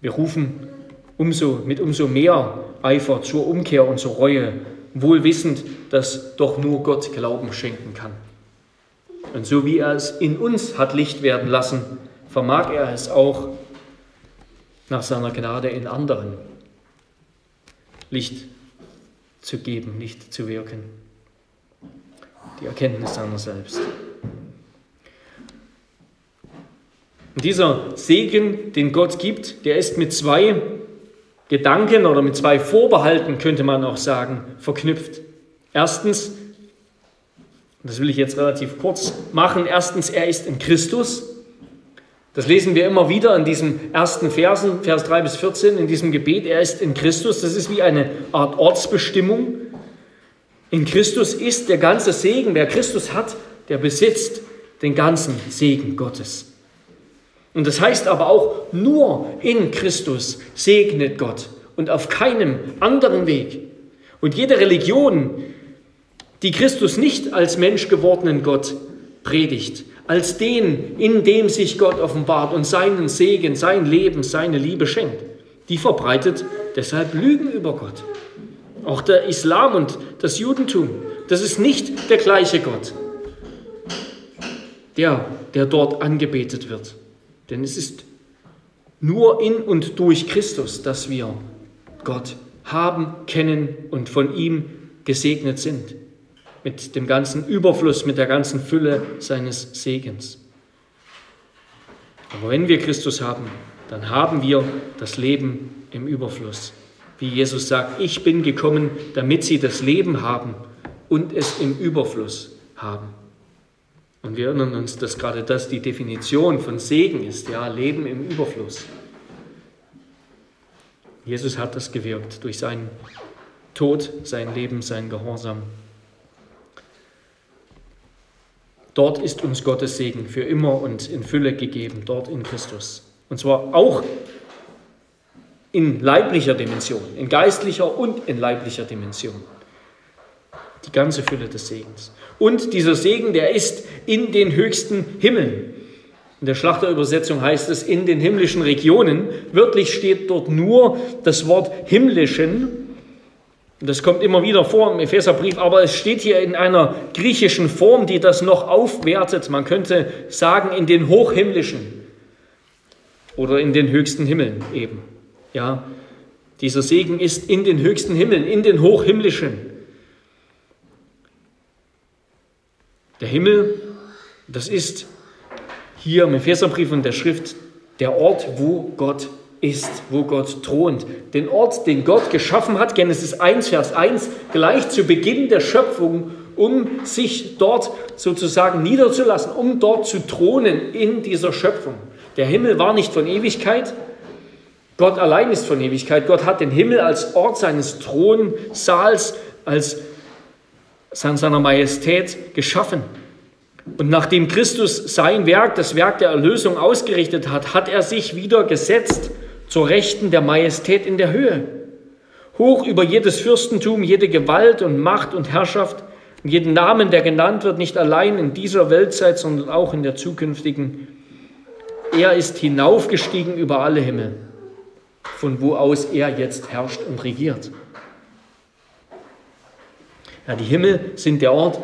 Wir rufen umso, mit umso mehr Eifer zur Umkehr und zur Reue, wohl wissend, dass doch nur Gott Glauben schenken kann. Und so wie er es in uns hat Licht werden lassen, vermag er es auch nach seiner Gnade in anderen Licht zu geben, Licht zu wirken. Die Erkenntnis seiner selbst. Und dieser Segen, den Gott gibt, der ist mit zwei Gedanken oder mit zwei Vorbehalten, könnte man auch sagen, verknüpft. Erstens, das will ich jetzt relativ kurz machen, erstens, er ist in Christus. Das lesen wir immer wieder in diesen ersten Versen, Vers 3 bis 14, in diesem Gebet, er ist in Christus. Das ist wie eine Art Ortsbestimmung. In Christus ist der ganze Segen, wer Christus hat, der besitzt den ganzen Segen Gottes. Und das heißt aber auch, nur in Christus segnet Gott und auf keinem anderen Weg. Und jede Religion, die Christus nicht als Mensch gewordenen Gott predigt, als den, in dem sich Gott offenbart und seinen Segen, sein Leben, seine Liebe schenkt, die verbreitet deshalb Lügen über Gott. Auch der Islam und das Judentum, das ist nicht der gleiche Gott, der, der dort angebetet wird. Denn es ist nur in und durch Christus, dass wir Gott haben, kennen und von ihm gesegnet sind. Mit dem ganzen Überfluss, mit der ganzen Fülle seines Segens. Aber wenn wir Christus haben, dann haben wir das Leben im Überfluss. Wie Jesus sagt, ich bin gekommen, damit sie das Leben haben und es im Überfluss haben. Und wir erinnern uns, dass gerade das die Definition von Segen ist, ja, Leben im Überfluss. Jesus hat das gewirkt durch seinen Tod, sein Leben, sein Gehorsam. Dort ist uns Gottes Segen für immer und in Fülle gegeben, dort in Christus. Und zwar auch in leiblicher Dimension, in geistlicher und in leiblicher Dimension. Die ganze Fülle des Segens. Und dieser Segen, der ist in den höchsten Himmeln. In der Schlachterübersetzung heißt es in den himmlischen Regionen. Wörtlich steht dort nur das Wort himmlischen. Das kommt immer wieder vor im Epheserbrief, aber es steht hier in einer griechischen Form, die das noch aufwertet. Man könnte sagen in den hochhimmlischen oder in den höchsten Himmeln eben. Ja, dieser Segen ist in den höchsten Himmeln, in den hochhimmlischen. Der Himmel, das ist hier im Epheserbrief und der Schrift der Ort, wo Gott ist, wo Gott thront. Den Ort, den Gott geschaffen hat, Genesis 1, Vers 1, gleich zu Beginn der Schöpfung, um sich dort sozusagen niederzulassen, um dort zu thronen in dieser Schöpfung. Der Himmel war nicht von Ewigkeit, Gott allein ist von Ewigkeit. Gott hat den Himmel als Ort seines Thronsaals, als seiner Majestät geschaffen. Und nachdem Christus sein Werk, das Werk der Erlösung ausgerichtet hat, hat er sich wieder gesetzt zur Rechten der Majestät in der Höhe. Hoch über jedes Fürstentum, jede Gewalt und Macht und Herrschaft und jeden Namen, der genannt wird, nicht allein in dieser Weltzeit, sondern auch in der zukünftigen. Er ist hinaufgestiegen über alle Himmel, von wo aus er jetzt herrscht und regiert. Ja, die Himmel sind der Ort,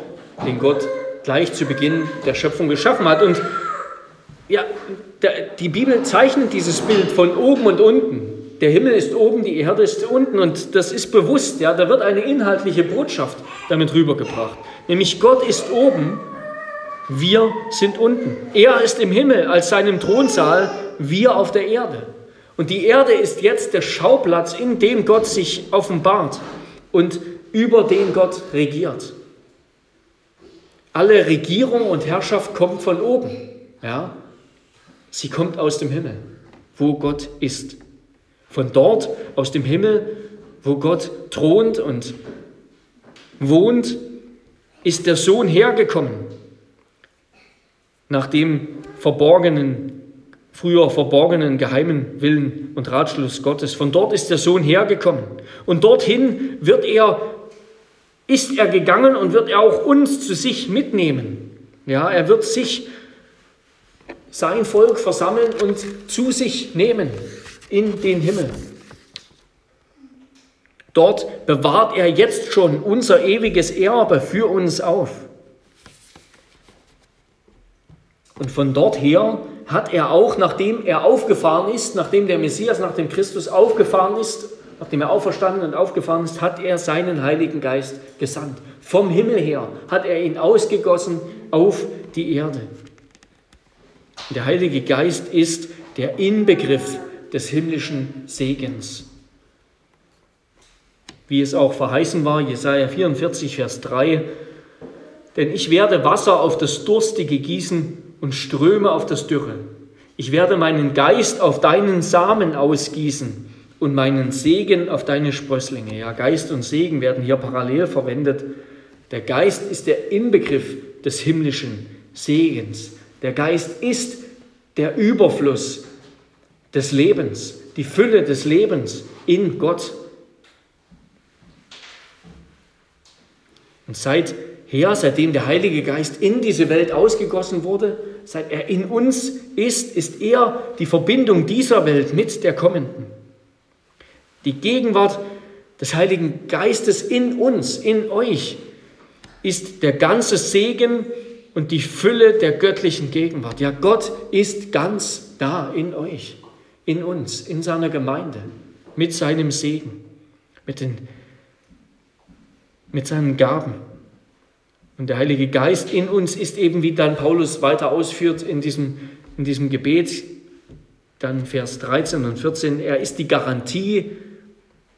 den Gott gleich zu Beginn der Schöpfung geschaffen hat. Und ja, die Bibel zeichnet dieses Bild von oben und unten. Der Himmel ist oben, die Erde ist unten und das ist bewusst. Ja, da wird eine inhaltliche Botschaft damit rübergebracht. Nämlich Gott ist oben, wir sind unten. Er ist im Himmel als seinem Thronsaal, wir auf der Erde. Und die Erde ist jetzt der Schauplatz, in dem Gott sich offenbart und über den Gott regiert. Alle Regierung und Herrschaft kommt von oben. Ja? Sie kommt aus dem Himmel, wo Gott ist. Von dort, aus dem Himmel, wo Gott thront und wohnt, ist der Sohn hergekommen, nach dem verborgenen früher verborgenen geheimen Willen und Ratschluss Gottes. Von dort ist der Sohn hergekommen. Und dorthin wird er, ist er gegangen und wird er auch uns zu sich mitnehmen. Ja, er wird sich, sein Volk versammeln und zu sich nehmen in den Himmel. Dort bewahrt er jetzt schon unser ewiges Erbe für uns auf. Und von dort her hat er auch, nachdem er aufgefahren ist, nachdem der Messias, nachdem Christus aufgefahren ist, nachdem er auferstanden und aufgefahren ist, hat er seinen Heiligen Geist gesandt. Vom Himmel her hat er ihn ausgegossen auf die Erde. Der Heilige Geist ist der Inbegriff des himmlischen Segens. Wie es auch verheißen war, Jesaja 44, Vers 3, denn ich werde Wasser auf das Durstige gießen und Ströme auf das Dürre. Ich werde meinen Geist auf deinen Samen ausgießen und meinen Segen auf deine Sprösslinge. Ja, Geist und Segen werden hier parallel verwendet. Der Geist ist der Inbegriff des himmlischen Segens. Der Geist ist der Überfluss des Lebens, die Fülle des Lebens in Gott. Und seit her, seitdem der Heilige Geist in diese Welt ausgegossen wurde, seit er in uns ist, ist er die Verbindung dieser Welt mit der kommenden. Die Gegenwart des Heiligen Geistes in uns, in euch, ist der ganze Segen und die Fülle der göttlichen Gegenwart. Ja, Gott ist ganz da in euch, in uns, in seiner Gemeinde, mit seinem Segen, mit, den, mit seinen Gaben. Und der Heilige Geist in uns ist eben, wie dann Paulus weiter ausführt in diesem, in diesem Gebet, dann Vers 13 und 14, er ist die Garantie,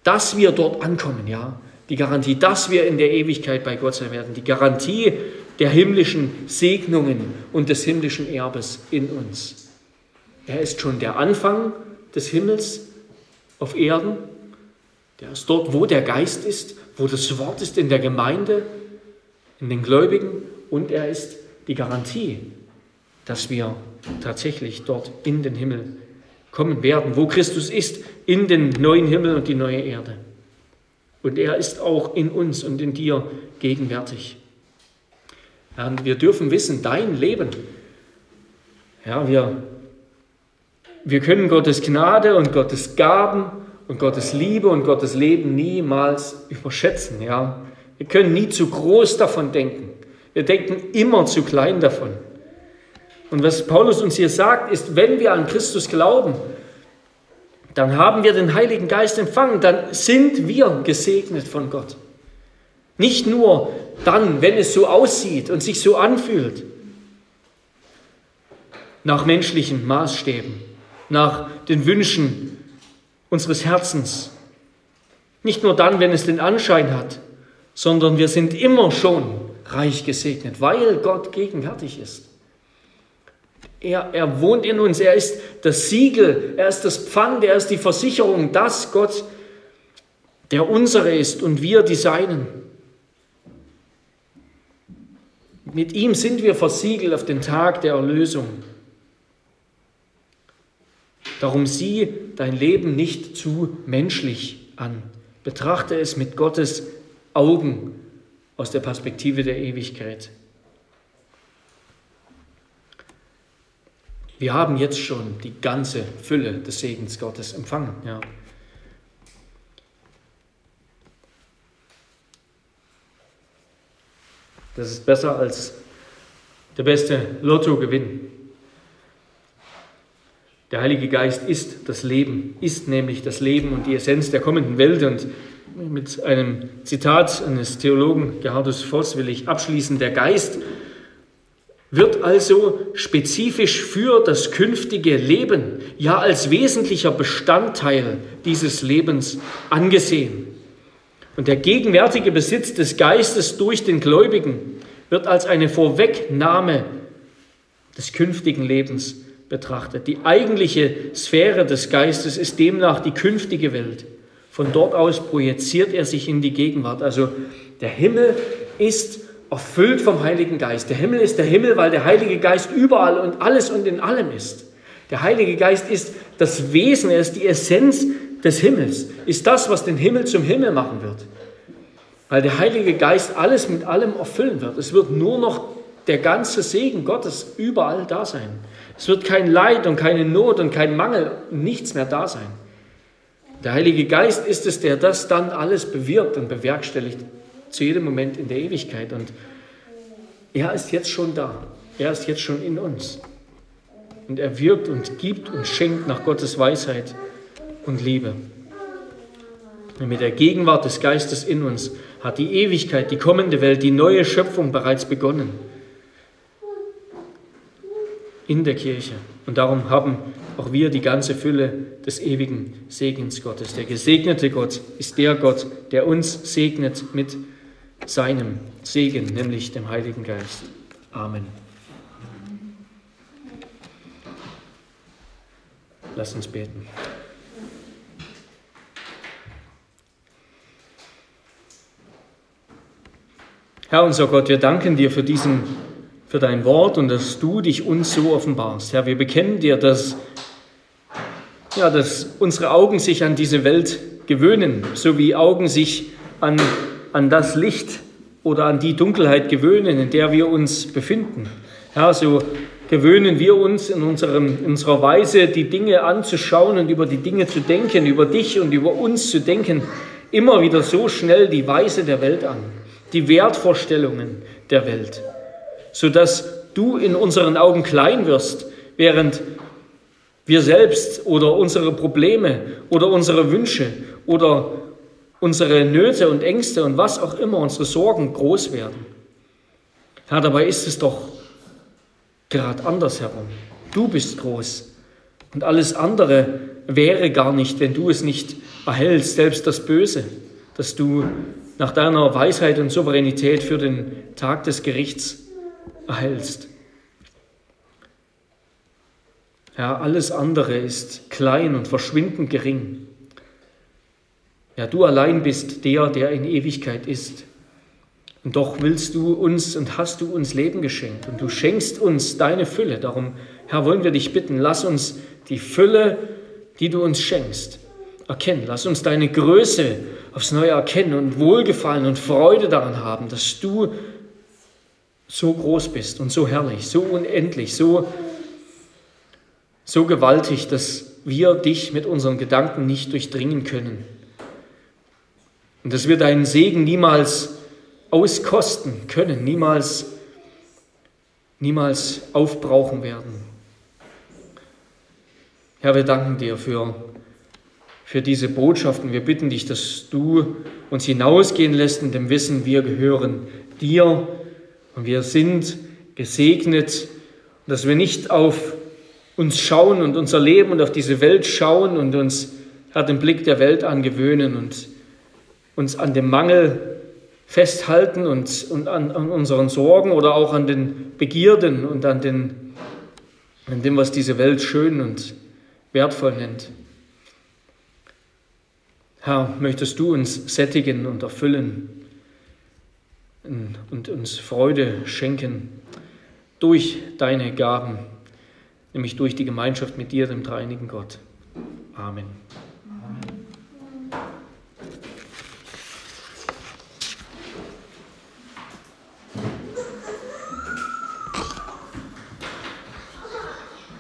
dass wir dort ankommen, ja. Die Garantie, dass wir in der Ewigkeit bei Gott sein werden. Die Garantie der himmlischen Segnungen und des himmlischen Erbes in uns. Er ist schon der Anfang des Himmels auf Erden. Der ist dort, wo der Geist ist, wo das Wort ist in der Gemeinde in den Gläubigen und er ist die Garantie, dass wir tatsächlich dort in den Himmel kommen werden, wo Christus ist, in den neuen Himmel und die neue Erde. Und er ist auch in uns und in dir gegenwärtig. Und wir dürfen wissen, dein Leben, ja, wir, wir können Gottes Gnade und Gottes Gaben und Gottes Liebe und Gottes Leben niemals überschätzen. Ja. Wir können nie zu groß davon denken. Wir denken immer zu klein davon. Und was Paulus uns hier sagt, ist, wenn wir an Christus glauben, dann haben wir den Heiligen Geist empfangen, dann sind wir gesegnet von Gott. Nicht nur dann, wenn es so aussieht und sich so anfühlt, nach menschlichen Maßstäben, nach den Wünschen unseres Herzens. Nicht nur dann, wenn es den Anschein hat, sondern wir sind immer schon reich gesegnet, weil Gott gegenwärtig ist. Er, er wohnt in uns, er ist das Siegel, er ist das Pfand, er ist die Versicherung, dass Gott der unsere ist und wir die Seinen. Mit ihm sind wir versiegelt auf den Tag der Erlösung. Darum sieh dein Leben nicht zu menschlich an. Betrachte es mit Gottes Augen aus der Perspektive der Ewigkeit. Wir haben jetzt schon die ganze Fülle des Segens Gottes empfangen. Ja. Das ist besser als der beste Lottogewinn. Der Heilige Geist ist das Leben, ist nämlich das Leben und die Essenz der kommenden Welt. Und mit einem Zitat eines Theologen Gerhardus Voss will ich abschließen. Der Geist wird also spezifisch für das künftige Leben, ja als wesentlicher Bestandteil dieses Lebens angesehen. Und der gegenwärtige Besitz des Geistes durch den Gläubigen wird als eine Vorwegnahme des künftigen Lebens betrachtet. Die eigentliche Sphäre des Geistes ist demnach die künftige Welt. Von dort aus projiziert er sich in die Gegenwart. Also der Himmel ist erfüllt vom Heiligen Geist. Der Himmel ist der Himmel, weil der Heilige Geist überall und alles und in allem ist. Der Heilige Geist ist das Wesen, er ist die Essenz des Himmels, ist das, was den Himmel zum Himmel machen wird. Weil der Heilige Geist alles mit allem erfüllen wird. Es wird nur noch der ganze Segen Gottes überall da sein. Es wird kein Leid und keine Not und kein Mangel, nichts mehr da sein. Der Heilige Geist ist es, der das dann alles bewirkt und bewerkstelligt, zu jedem Moment in der Ewigkeit. Und er ist jetzt schon da. Er ist jetzt schon in uns. Und er wirkt und gibt und schenkt nach Gottes Weisheit und Liebe. Und mit der Gegenwart des Geistes in uns hat die Ewigkeit, die kommende Welt, die neue Schöpfung bereits begonnen in der Kirche. Und darum haben auch wir die ganze Fülle des ewigen Segens Gottes. Der gesegnete Gott ist der Gott, der uns segnet mit seinem Segen, nämlich dem Heiligen Geist. Amen. Lass uns beten. Herr unser Gott, wir danken dir für diesen für dein Wort und dass du dich uns so offenbarst. Herr, wir bekennen dir, dass, ja, dass unsere Augen sich an diese Welt gewöhnen, so wie Augen sich an, an das Licht oder an die Dunkelheit gewöhnen, in der wir uns befinden. Herr, so gewöhnen wir uns in, unserem, in unserer Weise, die Dinge anzuschauen und über die Dinge zu denken, über dich und über uns zu denken, immer wieder so schnell die Weise der Welt an, die Wertvorstellungen der Welt sodass du in unseren Augen klein wirst, während wir selbst oder unsere Probleme oder unsere Wünsche oder unsere Nöte und Ängste und was auch immer, unsere Sorgen groß werden. Herr, dabei ist es doch gerade andersherum. Du bist groß und alles andere wäre gar nicht, wenn du es nicht erhältst, selbst das Böse, das du nach deiner Weisheit und Souveränität für den Tag des Gerichts erhältst. Ja, alles andere ist klein und verschwindend gering. Ja, du allein bist der, der in Ewigkeit ist. Und doch willst du uns und hast du uns Leben geschenkt und du schenkst uns deine Fülle. Darum, Herr, wollen wir dich bitten, lass uns die Fülle, die du uns schenkst, erkennen. Lass uns deine Größe aufs Neue erkennen und Wohlgefallen und Freude daran haben, dass du so groß bist und so herrlich, so unendlich, so, so gewaltig, dass wir dich mit unseren Gedanken nicht durchdringen können. Und dass wir deinen Segen niemals auskosten können, niemals, niemals aufbrauchen werden. Herr, wir danken dir für, für diese Botschaften. Wir bitten dich, dass du uns hinausgehen lässt in dem Wissen, wir gehören dir und wir sind gesegnet, dass wir nicht auf uns schauen und unser Leben und auf diese Welt schauen und uns Herr, den Blick der Welt angewöhnen und uns an dem Mangel festhalten und, und an, an, unseren Sorgen oder auch an den Begierden und an, den, an dem, was diese Welt schön und wertvoll nennt. Herr, möchtest du uns sättigen und erfüllen und uns Freude schenken durch deine Gaben, nämlich durch die Gemeinschaft mit dir, dem dreinigen Gott. Amen.